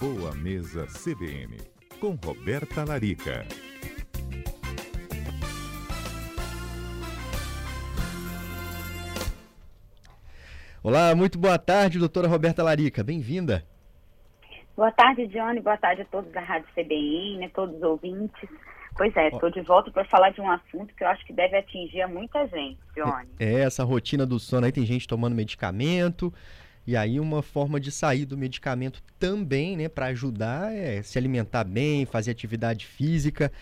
Boa Mesa CBN, com Roberta Larica. Olá, muito boa tarde, doutora Roberta Larica. Bem-vinda. Boa tarde, Johnny. Boa tarde a todos da Rádio CBN, a todos os ouvintes. Pois é, estou de volta para falar de um assunto que eu acho que deve atingir a muita gente, Johnny. É, essa rotina do sono aí, tem gente tomando medicamento, e aí uma forma de sair do medicamento também, né, para ajudar é se alimentar bem, fazer atividade física.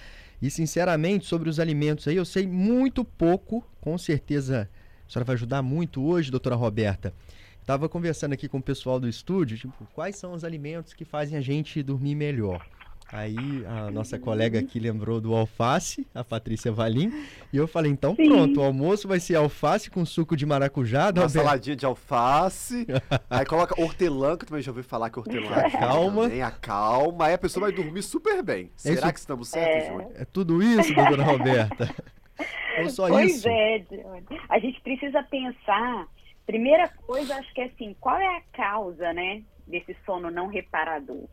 E sinceramente, sobre os alimentos aí, eu sei muito pouco, com certeza a senhora vai ajudar muito hoje, doutora Roberta. Estava conversando aqui com o pessoal do estúdio, tipo, quais são os alimentos que fazem a gente dormir melhor? Aí a nossa colega aqui lembrou do alface, a Patrícia Valim, e eu falei, então Sim. pronto, o almoço vai ser alface com suco de maracujá. Uma saladinha de alface, aí coloca hortelã, que eu também já ouvi falar que hortelã calma. também acalma, aí a pessoa vai dormir super bem. É Será isso... que estamos certos, é... Júlio? É tudo isso, doutora Roberta? Ou só pois isso? é, a gente precisa pensar, primeira coisa, acho que é assim, qual é a causa, né, desse sono não reparador?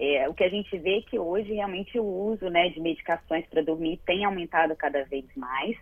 É, o que a gente vê é que hoje realmente o uso né, de medicações para dormir tem aumentado cada vez mais.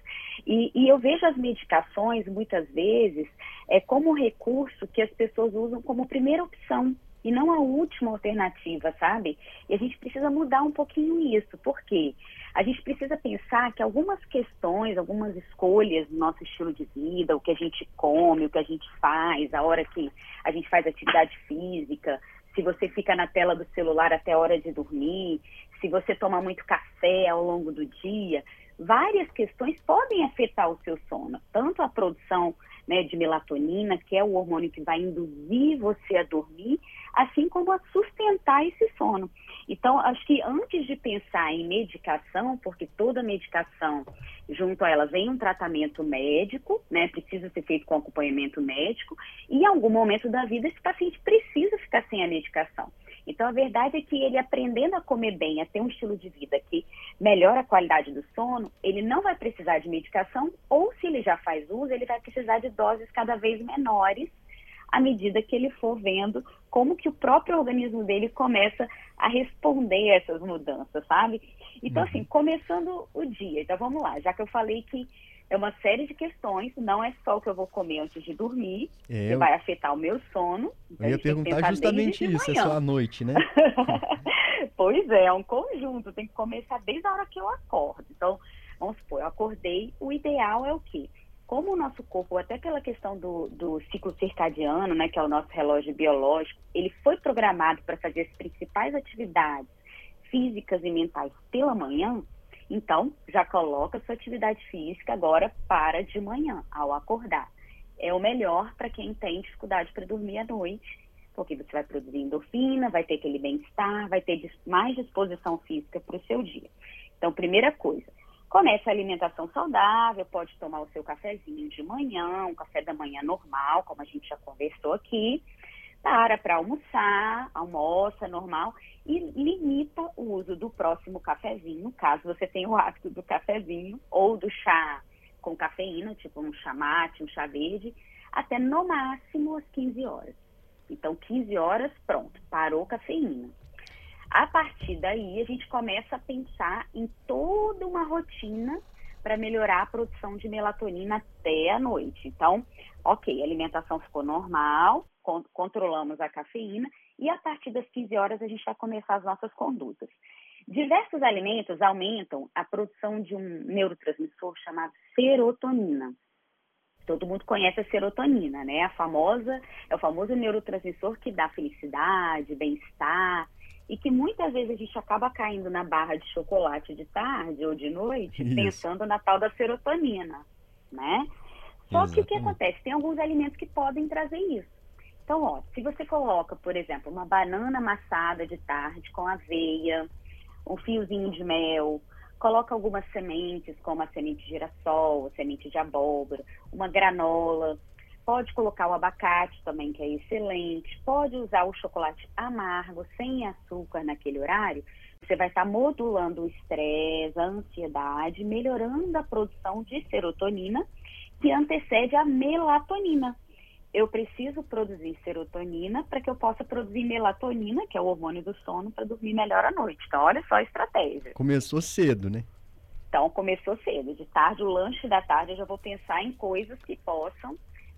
E, e, eu vejo as medicações, muitas vezes, é, como recurso que as pessoas usam como primeira opção e não a última alternativa, sabe? E a gente precisa mudar um pouquinho isso. Por quê? A gente precisa pensar que algumas questões, algumas escolhas do nosso estilo de vida, o que a gente come, o que a gente faz, a hora que a gente faz atividade física, se você fica na tela do celular até a hora de dormir, se você toma muito café ao longo do dia, várias questões podem afetar o seu sono, tanto a produção né, de melatonina, que é o hormônio que vai induzir você a dormir, assim como a sustentar esse sono. Então, acho que antes de pensar em medicação, porque toda medicação, junto a ela, vem um tratamento médico, né, precisa ser feito com acompanhamento médico, e em algum momento da vida esse paciente precisa ficar sem a medicação. Então, a verdade é que ele aprendendo a comer bem, a ter um estilo de vida que melhora a qualidade do sono, ele não vai precisar de medicação, ou se ele já faz uso, ele vai precisar de doses cada vez menores à medida que ele for vendo como que o próprio organismo dele começa a responder a essas mudanças, sabe? Então, assim, uhum. assim, começando o dia, então vamos lá, já que eu falei que é uma série de questões, não é só o que eu vou comer antes de dormir, é, que vai afetar o meu sono. Então eu ia perguntar justamente isso, é só à noite, né? pois é, é um conjunto, tem que começar desde a hora que eu acordo. Então, vamos supor, eu acordei, o ideal é o quê? Como o nosso corpo, até pela questão do, do ciclo circadiano, né, que é o nosso relógio biológico, ele foi programado para fazer as principais atividades físicas e mentais pela manhã, então, já coloca sua atividade física agora para de manhã, ao acordar. É o melhor para quem tem dificuldade para dormir à noite, porque você vai produzir endorfina, vai ter aquele bem-estar, vai ter mais disposição física para o seu dia. Então, primeira coisa, comece a alimentação saudável, pode tomar o seu cafezinho de manhã, um café da manhã normal, como a gente já conversou aqui, para para almoçar, almoça normal e limita o uso do próximo cafezinho, caso você tenha o hábito do cafezinho ou do chá com cafeína, tipo um chá mate, um chá verde, até no máximo às 15 horas. Então, 15 horas, pronto, parou cafeína. A partir daí, a gente começa a pensar em toda uma rotina para melhorar a produção de melatonina até a noite. Então, ok, a alimentação ficou normal, controlamos a cafeína e a partir das 15 horas a gente vai começar as nossas condutas. Diversos alimentos aumentam a produção de um neurotransmissor chamado serotonina. Todo mundo conhece a serotonina, né? A famosa, é o famoso neurotransmissor que dá felicidade, bem-estar, e que muitas vezes a gente acaba caindo na barra de chocolate de tarde ou de noite, Isso. pensando na tal da serotonina, né? Só Exatamente. que o que acontece? Tem alguns alimentos que podem trazer isso. Então, ó, se você coloca, por exemplo, uma banana amassada de tarde com aveia, um fiozinho de mel, coloca algumas sementes, como a semente de girassol, a semente de abóbora, uma granola, pode colocar o abacate também, que é excelente, pode usar o chocolate amargo, sem açúcar naquele horário, você vai estar modulando o estresse, a ansiedade, melhorando a produção de serotonina, que antecede a melatonina. eu preciso produzir serotonina para que eu possa produzir melatonina, que é o hormônio do sono, para dormir melhor à noite. Então, olha só a estratégia. Começou cedo, né? Então, começou cedo. De tarde, o lanche da tarde, eu já vou pensar em coisas que possam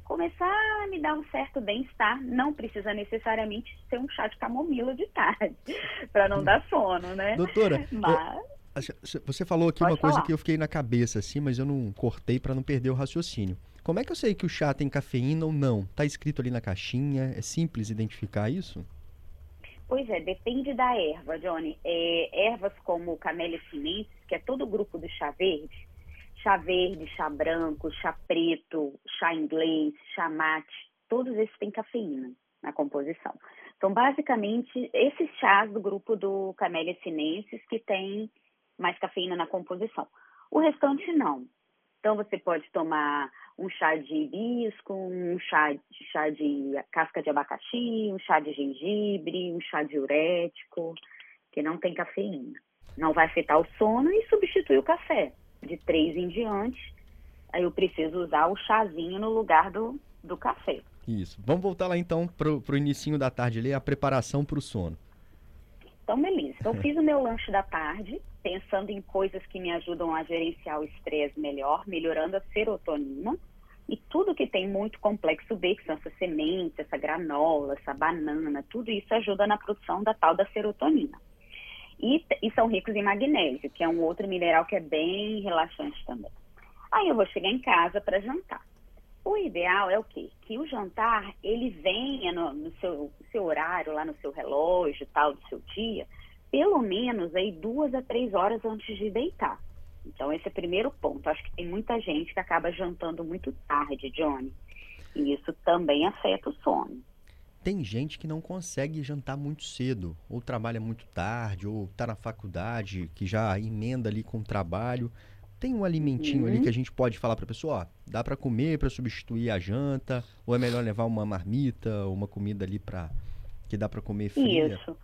começar a me dar um certo bem-estar. Não precisa necessariamente ser um chá de camomila de tarde, para não dar sono, né? Doutora, Mas... eu, você falou aqui Pode uma coisa falar. que eu fiquei na cabeça, assim, mas eu não cortei para não perder o raciocínio. Como é que eu sei que o chá tem cafeína ou não? Tá escrito ali na caixinha? É simples identificar isso? Pois é, depende da erva, Johnny. É, ervas como camélia sinensis, que é todo o grupo do chá verde, chá verde, chá branco, chá preto, chá inglês, chá mate, todos esses têm cafeína na composição. Então, basicamente, esses chás do grupo do camélia sinensis que tem mais cafeína na composição. O restante não. Então, você pode tomar um chá de hibisco, um chá, chá de casca de abacaxi, um chá de gengibre, um chá diurético, que não tem cafeína. Não vai afetar o sono e substitui o café. De três em diante, aí eu preciso usar o chazinho no lugar do, do café. Isso. Vamos voltar lá então pro, pro inicinho da tarde ali, a preparação para o sono. Então, beleza. Então, fiz o meu lanche da tarde, pensando em coisas que me ajudam a gerenciar o estresse melhor, melhorando a serotonina. E tudo que tem muito complexo B, que são essas sementes, essa granola, essa banana, tudo isso ajuda na produção da tal da serotonina. E, e são ricos em magnésio, que é um outro mineral que é bem relaxante também. Aí eu vou chegar em casa para jantar. O ideal é o quê? Que o jantar, ele venha no, no seu, seu horário, lá no seu relógio, tal, do seu dia, pelo menos aí duas a três horas antes de deitar. Então, esse é o primeiro ponto. Acho que tem muita gente que acaba jantando muito tarde, Johnny. E isso também afeta o sono. Tem gente que não consegue jantar muito cedo, ou trabalha muito tarde, ou está na faculdade, que já emenda ali com o trabalho. Tem um alimentinho ali Uhum. que a gente pode falar para a pessoa, ó, dá para comer para substituir a janta, ou é melhor levar uma marmita, uma comida ali para que dá para comer fria. Isso.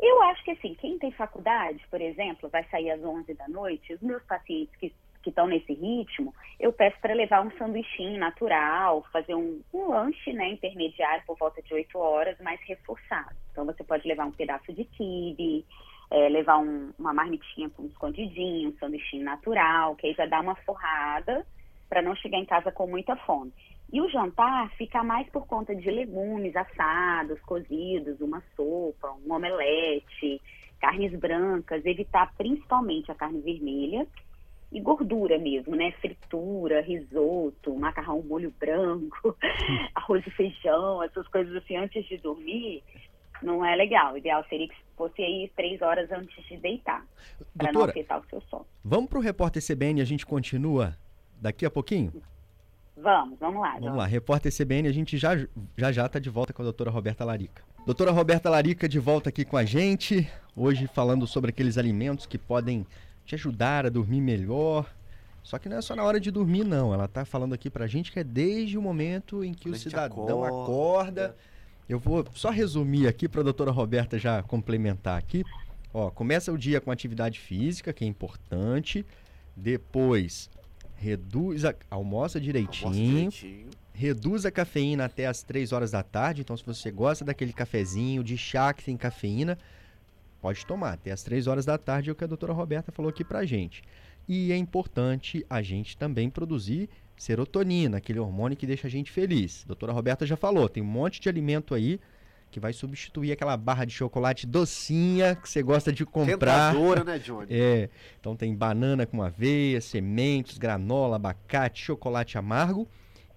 Eu acho que assim, quem tem faculdade, por exemplo, vai sair às 11 da noite, os meus pacientes que que estão nesse ritmo, eu peço para levar um sanduichinho natural, fazer um, um lanche né, intermediário por volta de 8 horas, mais reforçado. Então você pode levar um pedaço de quibe, é, levar um- uma marmitinha com um escondidinho, um sanduichinho natural, que aí já dá uma forrada para não chegar em casa com muita fome. E o jantar fica mais por conta de legumes assados, cozidos, uma sopa, um omelete, carnes brancas, evitar principalmente a carne vermelha e gordura mesmo, né? Fritura, risoto, macarrão molho branco, arroz e feijão, essas coisas assim antes de dormir, não é legal. O ideal seria que fosse aí três horas antes de deitar, para não afetar o seu sono. vamos pro repórter CBN e a gente continua daqui a pouquinho? Vamos, vamos lá. Vamos lá, repórter CBN, a gente já já já tá de volta com a doutora Roberta Larica. Doutora Roberta Larica de volta aqui com a gente, hoje falando sobre aqueles alimentos que podem te ajudar a dormir melhor. Só que não é só na hora de dormir, não. Ela tá falando aqui pra gente que é desde o momento em que Quando o a cidadão acorda. acorda. Eu vou só resumir aqui para a doutora Roberta já complementar aqui. Ó, começa o dia com atividade física, que é importante. Depois, reduz a, almoça Almoça direitinho direitinho. reduz a cafeína até as 3 horas da tarde. Então, se você gosta daquele cafezinho de chá que tem cafeína, pode tomar até as 3 horas da tarde, é o que a doutora Roberta falou aqui pra gente. E é importante a gente também produzir serotonina, aquele hormônio que deixa a gente feliz. A doutora Roberta já falou, tem um monte de alimento aí que vai substituir aquela barra de chocolate docinha que você gosta de comprar. Tentadora, né, Johnny? É, então tem banana com aveia, sementes, granola, abacate, chocolate amargo.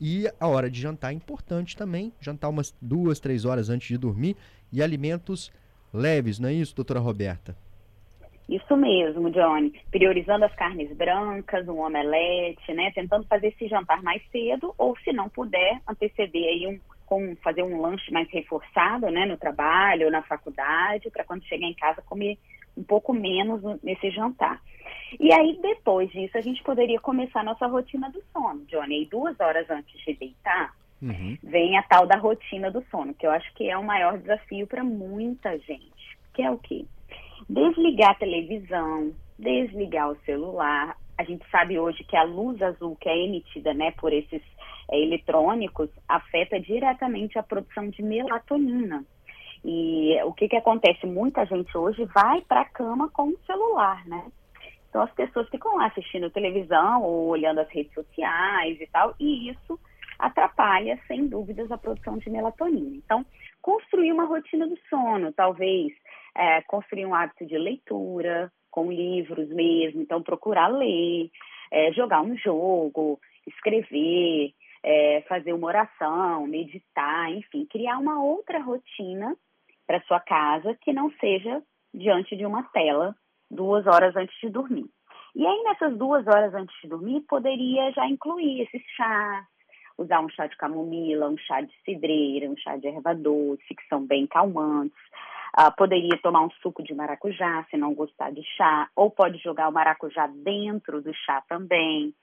E a hora de jantar é importante também, jantar umas duas, três horas antes de dormir. E alimentos leves, não é isso, doutora Roberta? Isso mesmo, Johnny. Priorizando as carnes brancas, um omelete, né? Tentando fazer esse jantar mais cedo, ou se não puder, anteceder aí um, com fazer um lanche mais reforçado, né? No trabalho na faculdade, para quando chegar em casa comer um pouco menos no- nesse jantar. E aí, depois disso, a gente poderia começar nossa rotina do sono, Johnny. Aí, duas horas antes de deitar, Uhum. vem a tal da rotina do sono, que eu acho que é o maior desafio para muita gente. Que é o quê? Desligar a televisão, desligar o celular. A gente sabe hoje que a luz azul que é emitida, né, por esses é, eletrônicos afeta diretamente a produção de melatonina. E o que, que acontece? Muita gente hoje vai para a cama com o celular, né? Então as pessoas ficam lá assistindo televisão ou olhando as redes sociais e tal, e isso atrapalha, sem dúvidas, a produção de melatonina. Então, construir uma rotina do sono, talvez é, construir um hábito de leitura, com livros mesmo, então procurar ler, é, jogar um jogo, escrever, é, fazer uma oração, meditar, enfim, criar uma outra rotina para sua casa que não seja diante de uma tela duas horas antes de dormir. E aí, nessas duas horas antes de dormir, poderia já incluir esses chás, usar um chá de camomila, um chá de cidreira, um chá de erva doce, que são bem calmantes. Uh, poderia tomar um suco de maracujá, se não gostar de chá, ou pode jogar o maracujá dentro do chá também.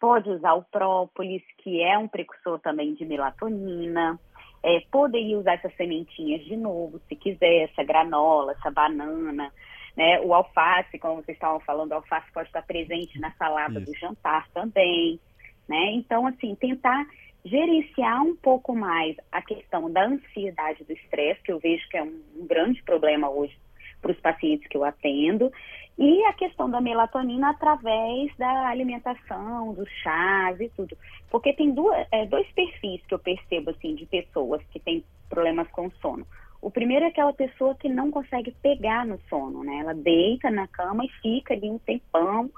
Pode usar o própolis, que é um precursor também de melatonina. É, poderia usar essas sementinhas de novo, se quiser, essa granola, essa banana. Né? O alface, como vocês estavam falando, o alface pode estar presente na salada Isso. do jantar também. Né? Então, assim, tentar gerenciar um pouco mais a questão da ansiedade do estresse, que eu vejo que é um, um grande problema hoje para os pacientes que eu atendo, e a questão da melatonina através da alimentação, dos chás e tudo. Porque tem duas, é, dois perfis que eu percebo, assim, de pessoas que têm problemas com sono. O primeiro é aquela pessoa que não consegue pegar no sono, né? Ela deita na cama e fica ali um tempão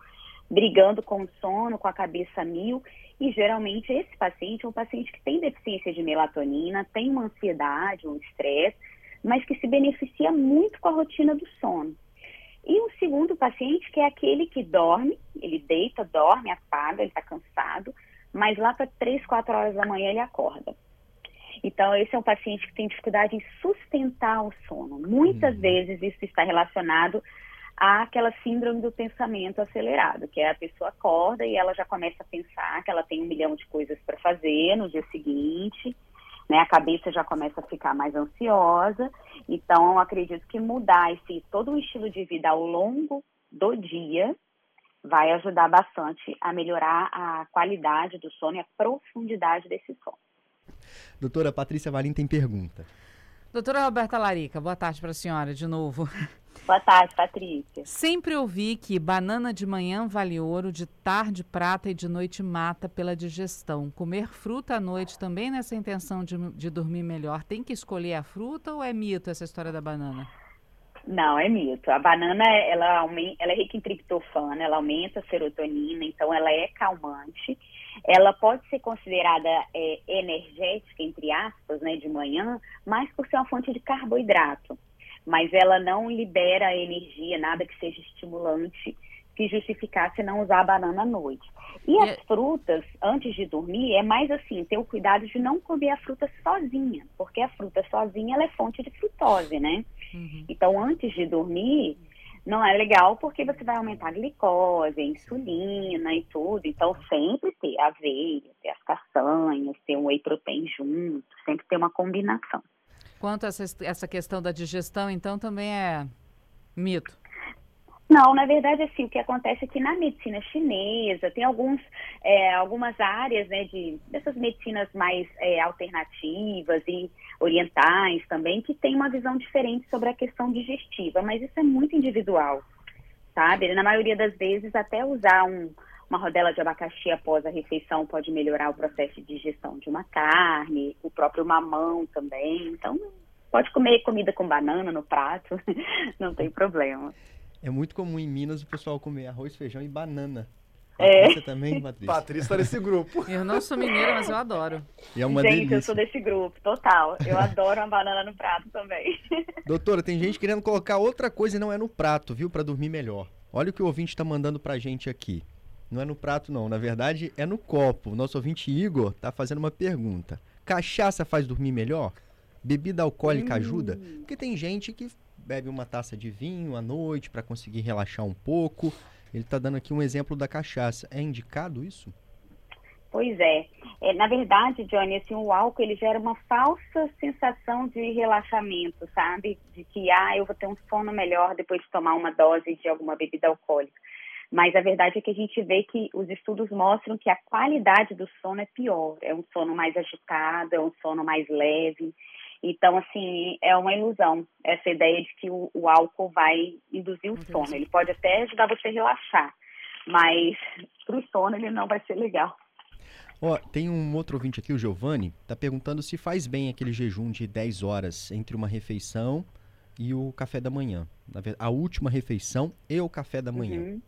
brigando com o sono, com a cabeça mil. E geralmente esse paciente é um paciente que tem deficiência de melatonina, tem uma ansiedade, um estresse, mas que se beneficia muito com a rotina do sono. E o segundo paciente, que é aquele que dorme, ele deita, dorme, apaga, ele está cansado, mas lá para 3, 4 horas da manhã ele acorda. Então, esse é um paciente que tem dificuldade em sustentar o sono. Muitas uhum. vezes isso está relacionado àquela síndrome do pensamento acelerado, que é a pessoa acorda e ela já começa a pensar que ela tem um milhão de coisas para fazer no dia seguinte, né? A cabeça já começa a ficar mais ansiosa. Então, acredito que mudar esse todo o estilo de vida ao longo do dia vai ajudar bastante a melhorar a qualidade do sono e a profundidade desse sono. Doutora Patrícia Valim tem pergunta. Doutora Roberta Larica, boa tarde para a senhora de novo. Boa tarde, Patrícia. Sempre ouvi que banana de manhã vale ouro, de tarde prata e de noite mata pela digestão. Comer fruta à noite também nessa intenção de, de dormir melhor. Tem que escolher a fruta ou é mito essa história da banana? Não, é mito. A banana, ela, aumenta, ela é rica em triptofano, ela aumenta a serotonina, então ela é calmante. Ela pode ser considerada é, energética, entre aspas, né, de manhã, mas por ser uma fonte de carboidrato. Mas ela não libera energia, nada que seja estimulante que justificasse não usar a banana à noite. E as frutas, antes de dormir, é mais assim, ter o cuidado de não comer a fruta sozinha, porque a fruta sozinha ela é fonte de frutose, né? Uhum. Então, antes de dormir, não é legal porque você vai aumentar a glicose, a insulina e tudo. Então, sempre ter aveia, ter as castanhas, ter um whey protein junto, sempre ter uma combinação. Quanto a essa, essa questão da digestão, então, também é mito? Não, na verdade, assim, o que acontece é que na medicina chinesa tem alguns, é, algumas áreas, né, de, dessas medicinas mais é, alternativas e orientais também, que tem uma visão diferente sobre a questão digestiva, mas isso é muito individual, sabe? Na maioria das vezes, até usar um, uma rodela de abacaxi após a refeição pode melhorar o processo de digestão de uma carne, o próprio mamão também, então pode comer comida com banana no prato, não tem problema. É muito comum em Minas o pessoal comer arroz, feijão e banana. É. Você também, Patrícia? Patrícia tá nesse grupo. Eu não sou mineira, mas eu adoro. E é uma gente, delícia. eu sou desse grupo, total. Eu adoro uma banana no prato também. Doutora, tem gente querendo colocar outra coisa e não é no prato, viu? Para dormir melhor. Olha o que o ouvinte está mandando pra gente aqui. Não é no prato, não. Na verdade, é no copo. O nosso ouvinte Igor tá fazendo uma pergunta. Cachaça faz dormir melhor? Bebida alcoólica hum. ajuda? Porque tem gente que bebe uma taça de vinho à noite para conseguir relaxar um pouco. Ele está dando aqui um exemplo da cachaça. É indicado isso? Pois é. é. Na verdade, Johnny, assim, o álcool ele gera uma falsa sensação de relaxamento, sabe? De que, ah, eu vou ter um sono melhor depois de tomar uma dose de alguma bebida alcoólica. Mas a verdade é que a gente vê que os estudos mostram que a qualidade do sono é pior. É um sono mais agitado, é um sono mais leve. Então, assim, é uma ilusão essa ideia de que o, o álcool vai induzir o sono. Ele pode até ajudar você a relaxar, mas para o sono ele não vai ser legal. Ó, tem um outro ouvinte aqui, o Giovanni, tá perguntando se faz bem aquele jejum de 10 horas entre uma refeição e o café da manhã. A última refeição e o café da manhã. Uhum.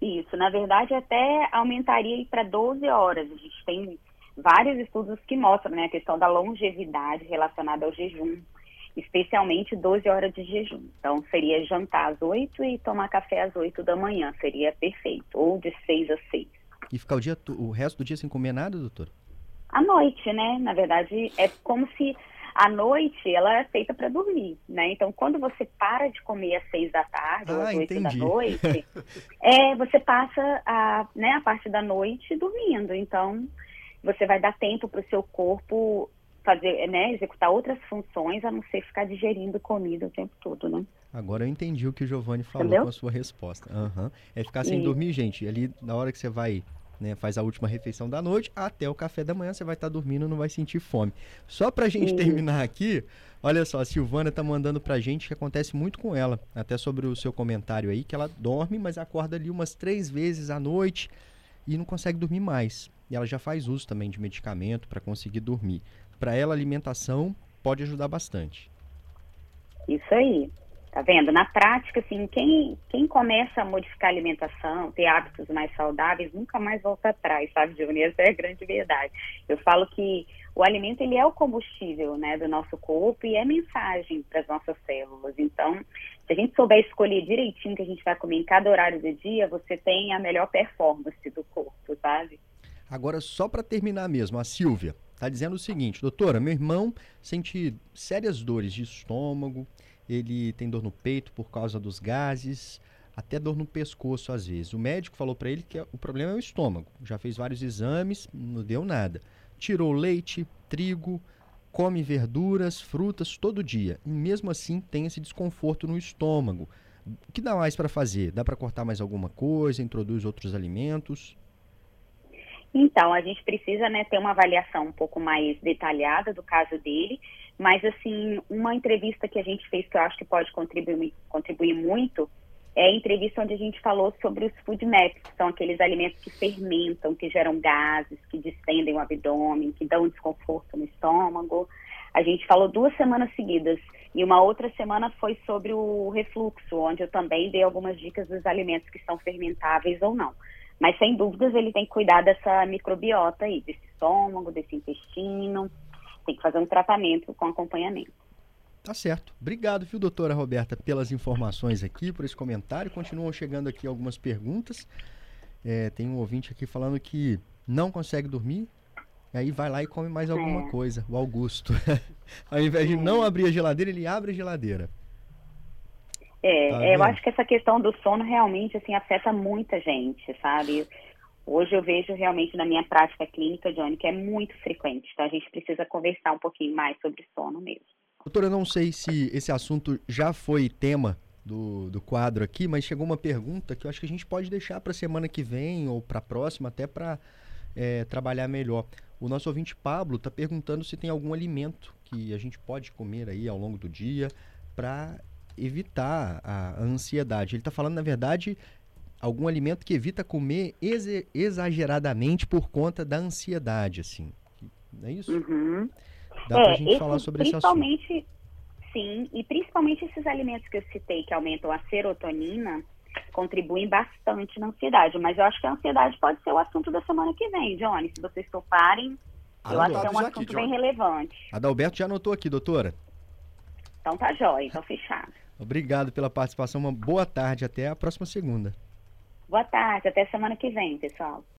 Isso, na verdade até aumentaria para 12 horas. A gente tem vários estudos que mostram né, a questão da longevidade relacionada ao jejum, especialmente 12 horas de jejum. Então, seria jantar às 8 e tomar café às 8 da manhã, seria perfeito, ou de 6 às 6. E ficar o, dia, o resto do dia sem comer nada, doutor? À noite, né? Na verdade, é como se a noite ela é feita para dormir, né? Então, quando você para de comer às seis da tarde ah, ou às oito da noite, é, você passa a, né, a parte da noite dormindo. Então, você vai dar tempo para o seu corpo fazer, né, executar outras funções, a não ser ficar digerindo comida o tempo todo, né? Agora eu entendi o que o Giovanni falou Entendeu? com a sua resposta. Uhum. É ficar sem dormir, gente. Ali, na hora que você vai né, faz a última refeição da noite, até o café da manhã você vai estar tá dormindo, não vai sentir fome. Só pra gente terminar aqui, olha só, a Silvana tá mandando pra gente que acontece muito com ela, até sobre o seu comentário aí, que ela dorme, mas acorda ali umas três vezes à noite e não consegue dormir mais. E ela já faz uso também de medicamento para conseguir dormir. Para ela, a alimentação pode ajudar bastante. Isso aí. Tá vendo? Na prática, assim, quem, quem começa a modificar a alimentação, ter hábitos mais saudáveis, nunca mais volta atrás, sabe, Júnior? Essa é a grande verdade. Eu falo que o alimento, ele é o combustível, né, do nosso corpo e é mensagem para as nossas células. Então, se a gente souber escolher direitinho o que a gente vai comer em cada horário do dia, você tem a melhor performance do corpo, sabe? Agora, só para terminar mesmo, a Silvia está dizendo o seguinte, doutora, meu irmão sente sérias dores de estômago, ele tem dor no peito por causa dos gases, até dor no pescoço às vezes. O médico falou para ele que o problema é o estômago. Já fez vários exames, não deu nada. Tirou leite, trigo, come verduras, frutas todo dia e mesmo assim tem esse desconforto no estômago. O que dá mais para fazer? Dá para cortar mais alguma coisa, introduz outros alimentos? Então, a gente precisa né, ter uma avaliação um pouco mais detalhada do caso dele, mas, assim, uma entrevista que a gente fez que eu acho que pode contribuir, contribuir muito é a entrevista onde a gente falou sobre os food maps, que são aqueles alimentos que fermentam, que geram gases, que distendem o abdômen, que dão desconforto no estômago. A gente falou duas semanas seguidas e uma outra semana foi sobre o refluxo, onde eu também dei algumas dicas dos alimentos que são fermentáveis ou não. Mas sem dúvidas ele tem que cuidar dessa microbiota aí, desse estômago, desse intestino. Tem que fazer um tratamento com acompanhamento. Tá certo. Obrigado, viu, doutora Roberta, pelas informações aqui, por esse comentário. Continuam chegando aqui algumas perguntas. É, tem um ouvinte aqui falando que não consegue dormir, aí vai lá e come mais alguma é. coisa, o Augusto. Ao invés de não abrir a geladeira, ele abre a geladeira. É, tá eu acho que essa questão do sono realmente assim afeta muita gente, sabe? Hoje eu vejo realmente na minha prática clínica, Johnny, que é muito frequente. Então a gente precisa conversar um pouquinho mais sobre sono mesmo. Doutora, eu não sei se esse assunto já foi tema do, do quadro aqui, mas chegou uma pergunta que eu acho que a gente pode deixar para a semana que vem ou para a próxima, até para é, trabalhar melhor. O nosso ouvinte Pablo está perguntando se tem algum alimento que a gente pode comer aí ao longo do dia para evitar a, ansiedade. Ele está falando, na verdade, algum alimento que evita comer ex exageradamente por conta da ansiedade, assim. Não é isso? Uhum. Dá é, pra gente falar sobre esse assunto. Sim, e principalmente esses alimentos que eu citei que aumentam a serotonina contribuem bastante na ansiedade. Mas eu acho que a ansiedade pode ser o assunto da semana que vem, Johnny. Se vocês toparem, eu acho que é um assunto aqui, bem relevante. Adalberto já anotou aqui, doutora. Então tá jóia, então fechado. Obrigado pela participação. Uma boa tarde. Até a próxima segunda. Boa tarde. Até semana que vem, pessoal.